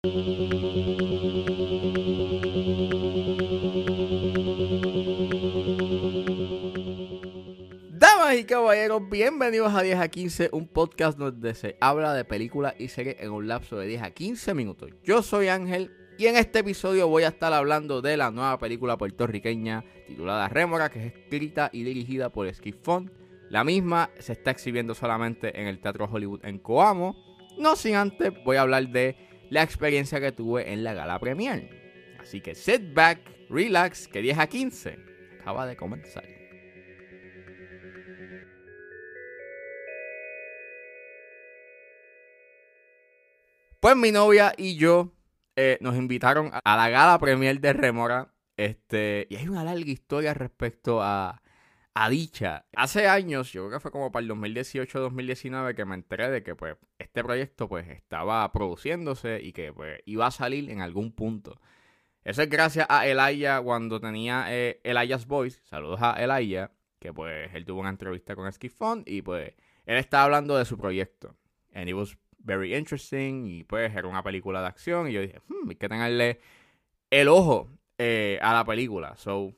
Damas y caballeros, bienvenidos a 10 a 15, un podcast donde se habla de películas y series en un lapso de 10 a 15 minutos. Yo soy Ángel y en este episodio voy a estar hablando de la nueva película puertorriqueña titulada Rémora, que es escrita y dirigida por Skip Font. La misma se está exhibiendo solamente en el Teatro Hollywood en Coamo. No sin antes voy a hablar de la experiencia que tuve en la gala premier. Así que sit back, relax, que 10 a 15 acaba de comenzar. Pues mi novia y yo eh, nos invitaron a la gala premier de Remora. Este, y hay una larga historia respecto a, a dicha. Hace años, yo creo que fue como para el 2018-2019 que me enteré de que pues este proyecto pues estaba produciéndose y que pues iba a salir en algún punto. Eso es gracias a Elaya cuando tenía eh, Voice. Saludos a Elaya, que pues él tuvo una entrevista con Skip Fund y pues él estaba hablando de su proyecto. And it was very interesting y pues era una película de acción y yo dije, hmm, hay que tenerle el ojo eh, a la película. So,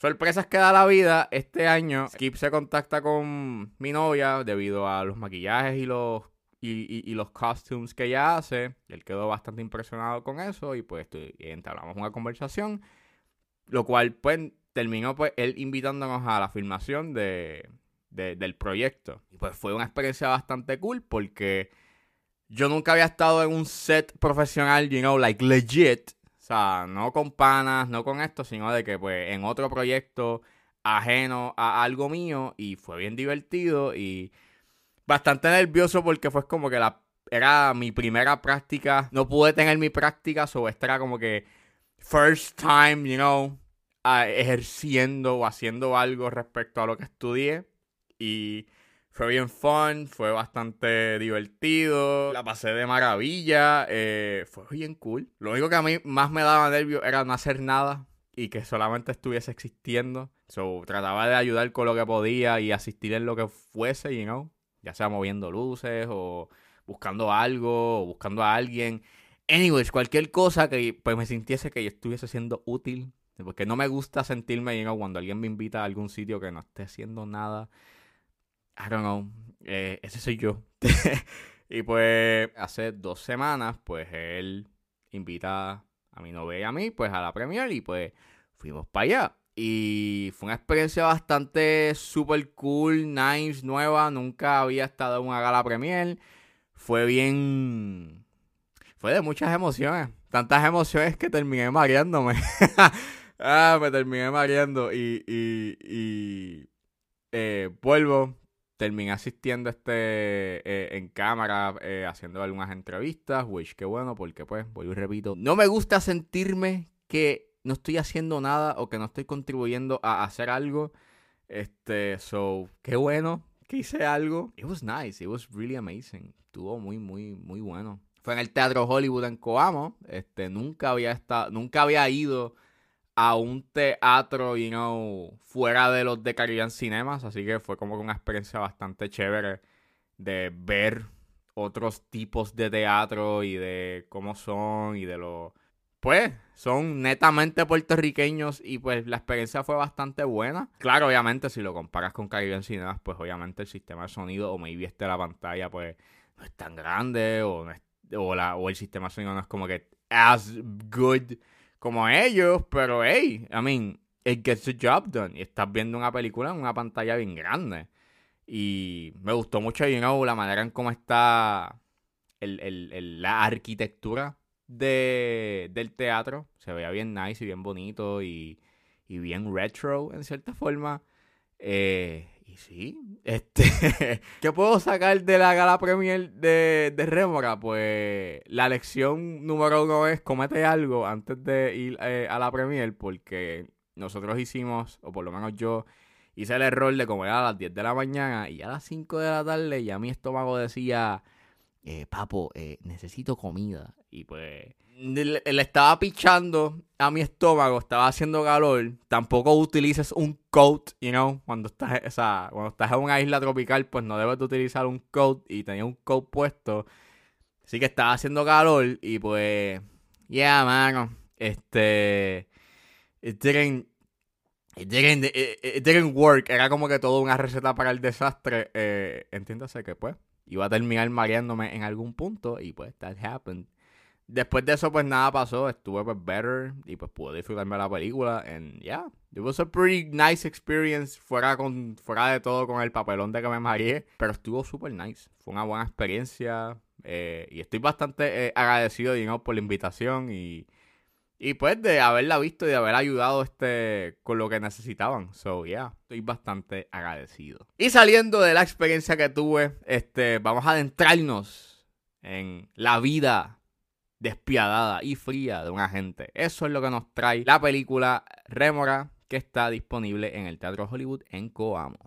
sorpresas que da la vida. Este año Skip se contacta con mi novia debido a los maquillajes y los y, los costumes que ella hace. Él quedó bastante impresionado con eso y pues entablamos una conversación. Lo cual pues terminó pues él invitándonos a la filmación de, del proyecto. Y pues fue una experiencia bastante cool porque yo nunca había estado en un set profesional, you know, like legit. Sea, no con panas, no con esto, sino de que pues en otro proyecto ajeno a algo mío y fue bien divertido y bastante nervioso porque fue como que la era mi primera práctica. No pude tener mi práctica, so esta como que first time, you know, ejerciendo o haciendo algo respecto a lo que estudié y fue bien fun, fue bastante divertido, la pasé de maravilla, eh, fue bien cool. Lo único que a mí más me daba nervio era no hacer nada y que solamente estuviese existiendo. So, trataba de ayudar con lo que podía y asistir en lo que fuese, you know, ya sea moviendo luces o buscando algo o buscando a alguien. Anyways, cualquier cosa que pues, me sintiese que yo estuviese siendo útil. Porque no me gusta sentirme, you cuando alguien me invita a algún sitio que no esté haciendo nada I don't know, eh, ese soy yo. y pues hace dos semanas, pues él invita a mi novia y a mí, pues a la premier y pues fuimos para allá. Y fue una experiencia bastante super cool, nice, nueva. Nunca había estado en una gala premier. Fue bien... Fue de muchas emociones. Tantas emociones que terminé mareándome. ah, me terminé mareando y, y, eh, vuelvo terminé asistiendo este eh, en cámara, eh, haciendo algunas entrevistas, which qué bueno, porque pues, voy y repito, no me gusta sentirme que no estoy haciendo nada o que no estoy contribuyendo a hacer algo. Este, so, qué bueno que hice algo. It was nice, it was really amazing. Estuvo muy, muy, muy bueno. Fue en el Teatro Hollywood en Coamo. Este, nunca había estado, nunca había ido a un teatro, you know, fuera de los de Caribbean Cinemas, así que fue como una experiencia bastante chévere de ver otros tipos de teatro y de cómo son y de lo... Pues son netamente puertorriqueños y pues la experiencia fue bastante buena. Claro, obviamente si lo comparas con Caribbean Cinemas, pues obviamente el sistema de sonido o maybe este la pantalla pues no es tan grande o, o, la, o el sistema de sonido no es como que as good como ellos, pero hey, I mean, it gets the job done. Y estás viendo una película en una pantalla bien grande. Y me gustó mucho, you know, la manera en cómo está el, la arquitectura de, del teatro. Se veía bien nice y bien bonito y, y bien retro en cierta forma. Eh, y sí, este, ¿qué puedo sacar de la gala premier de, de Remora? Pues la lección número uno es comete algo antes de ir eh, a la premier porque nosotros hicimos, o por lo menos yo, hice el error de comer a las 10 de la mañana y a las 5 de la tarde ya mi estómago decía, eh, papo, eh, necesito comida. Y pues le, estaba pichando a mi estómago, estaba haciendo calor. Tampoco utilices un coat, you know, cuando estás, o sea, cuando estás en una isla tropical, pues no debes de utilizar un coat y tenía un coat puesto. Así que estaba haciendo calor y pues, yeah, mano, este, it didn't, it didn't, it, didn't work. Era como que toda una receta para el desastre. Eh, entiéndase que pues iba a terminar mareándome en algún punto y pues that happened. Después de eso, pues nada pasó. Estuve pues better y pues pude disfrutarme la película. And yeah, it was a pretty nice experience. Fuera, con, fuera de todo con el papelón de que me mareé. Pero estuvo super nice. Fue una buena experiencia. Eh, y estoy bastante eh, agradecido, digamos, por la invitación y, y pues de haberla visto y de haber ayudado este con lo que necesitaban. So, yeah, estoy bastante agradecido. Y saliendo de la experiencia que tuve, este, vamos a adentrarnos en la vida despiadada y fría de un agente. Eso es lo que nos trae la película Rémora que está disponible en el Teatro Hollywood en Coamo.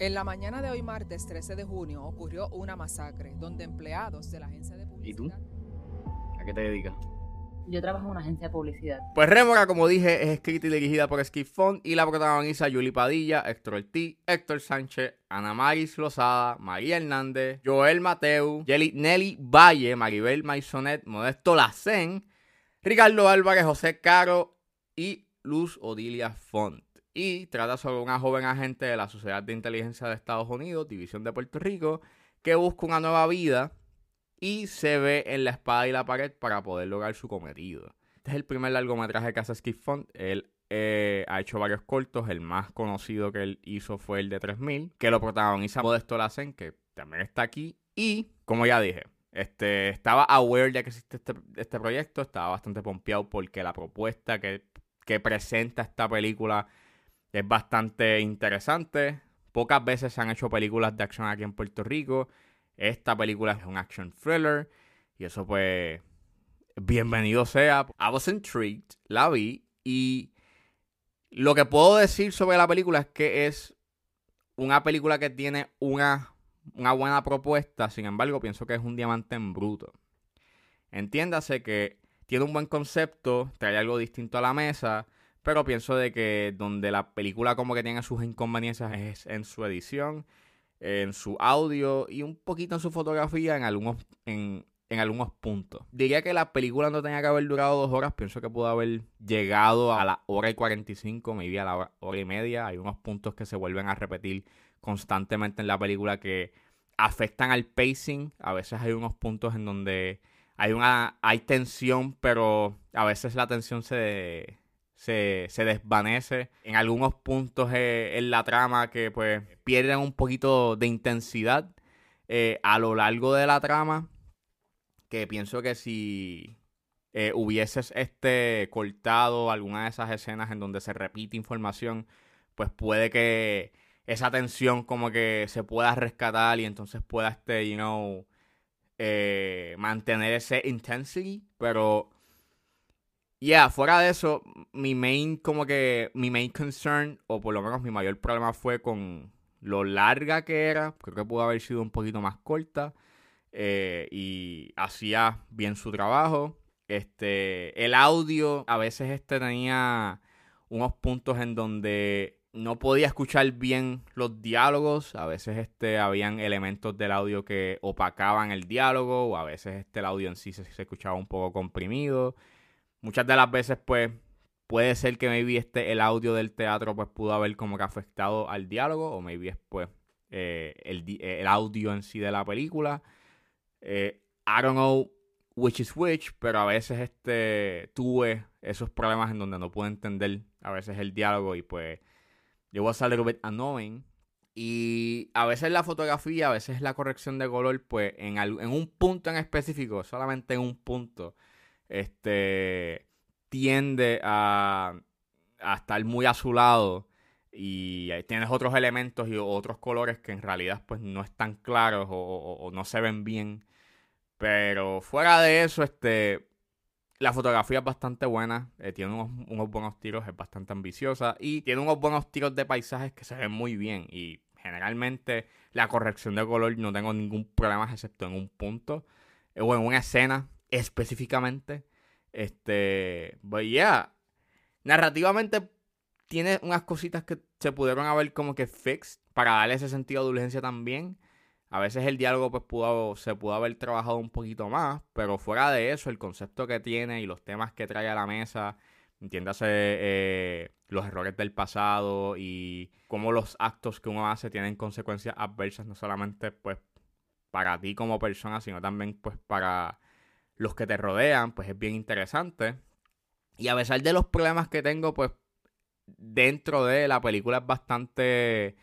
En la mañana de hoy, martes 13 de junio, ocurrió una masacre donde empleados de la agencia de publicidad... ¿Y tú? ¿A qué te dedicas? Yo trabajo en una agencia de publicidad. Pues Rémora, como dije, es escrita y dirigida por Skip Font y la protagoniza Julie Padilla, Héctor Ortiz, Héctor Sánchez, Ana Maris Lozada, María Hernández, Joel Mateu, Nelly Valle, Maribel Maisonet, Modesto Lacen, Ricardo Álvarez, José Caro y Luz Odilia Font. Y trata sobre una joven agente de la Sociedad de Inteligencia de Estados Unidos, División de Puerto Rico, que busca una nueva vida y se ve en la espada y la pared para poder lograr su cometido. Este es el primer largometraje que hace Skip Font. Él eh, ha hecho varios cortos. El más conocido que él hizo fue el de 3000, que lo protagoniza Modesto Lacen, que también está aquí. Y, como ya dije, este, estaba aware de que existe este, este proyecto. Estaba bastante pompeado porque la propuesta que, que presenta esta película es bastante interesante. Pocas veces se han hecho películas de acción aquí en Puerto Rico. Esta película es un action thriller. Y eso pues, bienvenido sea. I was intrigued, la vi y lo que puedo decir sobre la película es que es una película que tiene una, una buena propuesta, sin embargo pienso que es un diamante en bruto. Entiéndase que tiene un buen concepto, trae algo distinto a la mesa, pero pienso de que donde la película como que tiene sus inconveniencias es en su edición en su audio y un poquito en su fotografía en algunos, en, algunos puntos. Diría que la película no tenía que haber durado dos horas, pienso que pudo haber llegado a la hora y 45, me a la hora, y media. Hay unos puntos que se vuelven a repetir constantemente en la película que afectan al pacing. A veces hay unos puntos en donde hay una hay tensión, pero a veces la tensión se se, desvanece. En algunos puntos eh, en la trama que pues pierden un poquito de intensidad eh, a lo largo de la trama. Que pienso que si eh, hubieses este cortado alguna de esas escenas en donde se repite información, pues puede que esa tensión como que se pueda rescatar y entonces pueda este, you know, mantener ese intensity, pero Yeah, fuera de eso, mi main, como que, mi main concern, o por lo menos mi mayor problema fue con lo larga que era. Creo que pudo haber sido un poquito más corta. Eh, y hacía bien su trabajo. Este, el audio, a veces este tenía unos puntos en donde no podía escuchar bien los diálogos. A veces este, habían elementos del audio que opacaban el diálogo. O a veces este, el audio en sí se, se escuchaba un poco comprimido. Muchas de las veces, pues, puede ser que maybe este, el audio del teatro, pues, pudo haber como que afectado al diálogo, o maybe es, pues, eh, el, audio en sí de la película. Eh, I don't know which is which, pero a veces este, tuve esos problemas en donde no pude entender a veces el diálogo y pues was a little bit annoying. Y a veces la fotografía, a veces la corrección de color, pues en, en un punto en específico, solamente en un punto, este, tiende a, estar muy azulado y tienes otros elementos y otros colores que en realidad pues no están claros o, no se ven bien. Pero fuera de eso, este, la fotografía es bastante buena, eh, tiene unos, unos, buenos tiros, es bastante ambiciosa y tiene unos buenos tiros de paisajes que se ven muy bien y generalmente la corrección de color no tengo ningún problema excepto en un punto o en una escena específicamente. Este, but yeah, narrativamente tiene unas cositas que se pudieron haber como que fixed para darle ese sentido de urgencia también. A veces el diálogo pues pudo, se pudo haber trabajado un poquito más, pero fuera de eso, el concepto que tiene y los temas que trae a la mesa, entiéndase eh, los errores del pasado y cómo los actos que uno hace tienen consecuencias adversas, no solamente pues para ti como persona, sino también pues para los que te rodean, pues es bien interesante. Y a pesar de los problemas que tengo, pues dentro de la película es bastante...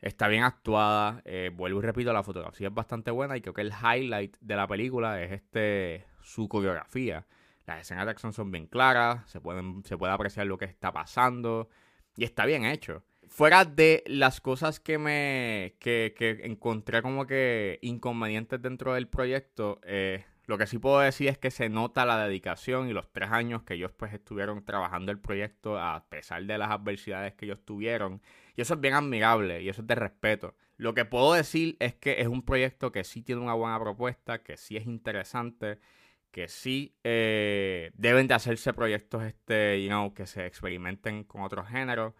Está bien actuada. Eh, vuelvo y repito, la fotografía es bastante buena y creo que el highlight de la película es este su coreografía. Las escenas de acción son bien claras, se, pueden, se puede apreciar lo que está pasando y está bien hecho. Fuera de las cosas que me que, que encontré como que inconvenientes dentro del proyecto, eh, lo que sí puedo decir es que se nota la dedicación y los tres años que ellos pues estuvieron trabajando el proyecto a pesar de las adversidades que ellos tuvieron. Y eso es bien admirable y eso es de respeto. Lo que puedo decir es que es un proyecto que sí tiene una buena propuesta, que sí es interesante, que sí eh, deben de hacerse proyectos este, you know, que se experimenten con otros géneros,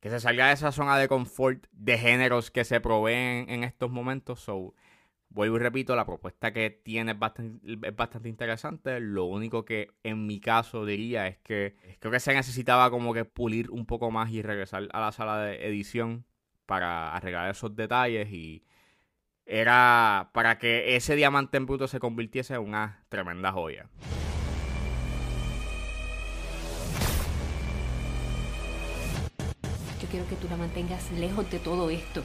que se salga de esa zona de confort de géneros que se proveen en estos momentos. So, Vuelvo y repito, la propuesta que tiene es bastante, interesante. Lo único que en mi caso diría es que creo que se necesitaba como que pulir un poco más y regresar a la sala de edición para arreglar esos detalles y era para que ese diamante en bruto se convirtiese en una tremenda joya. Yo quiero que tú la mantengas lejos de todo esto.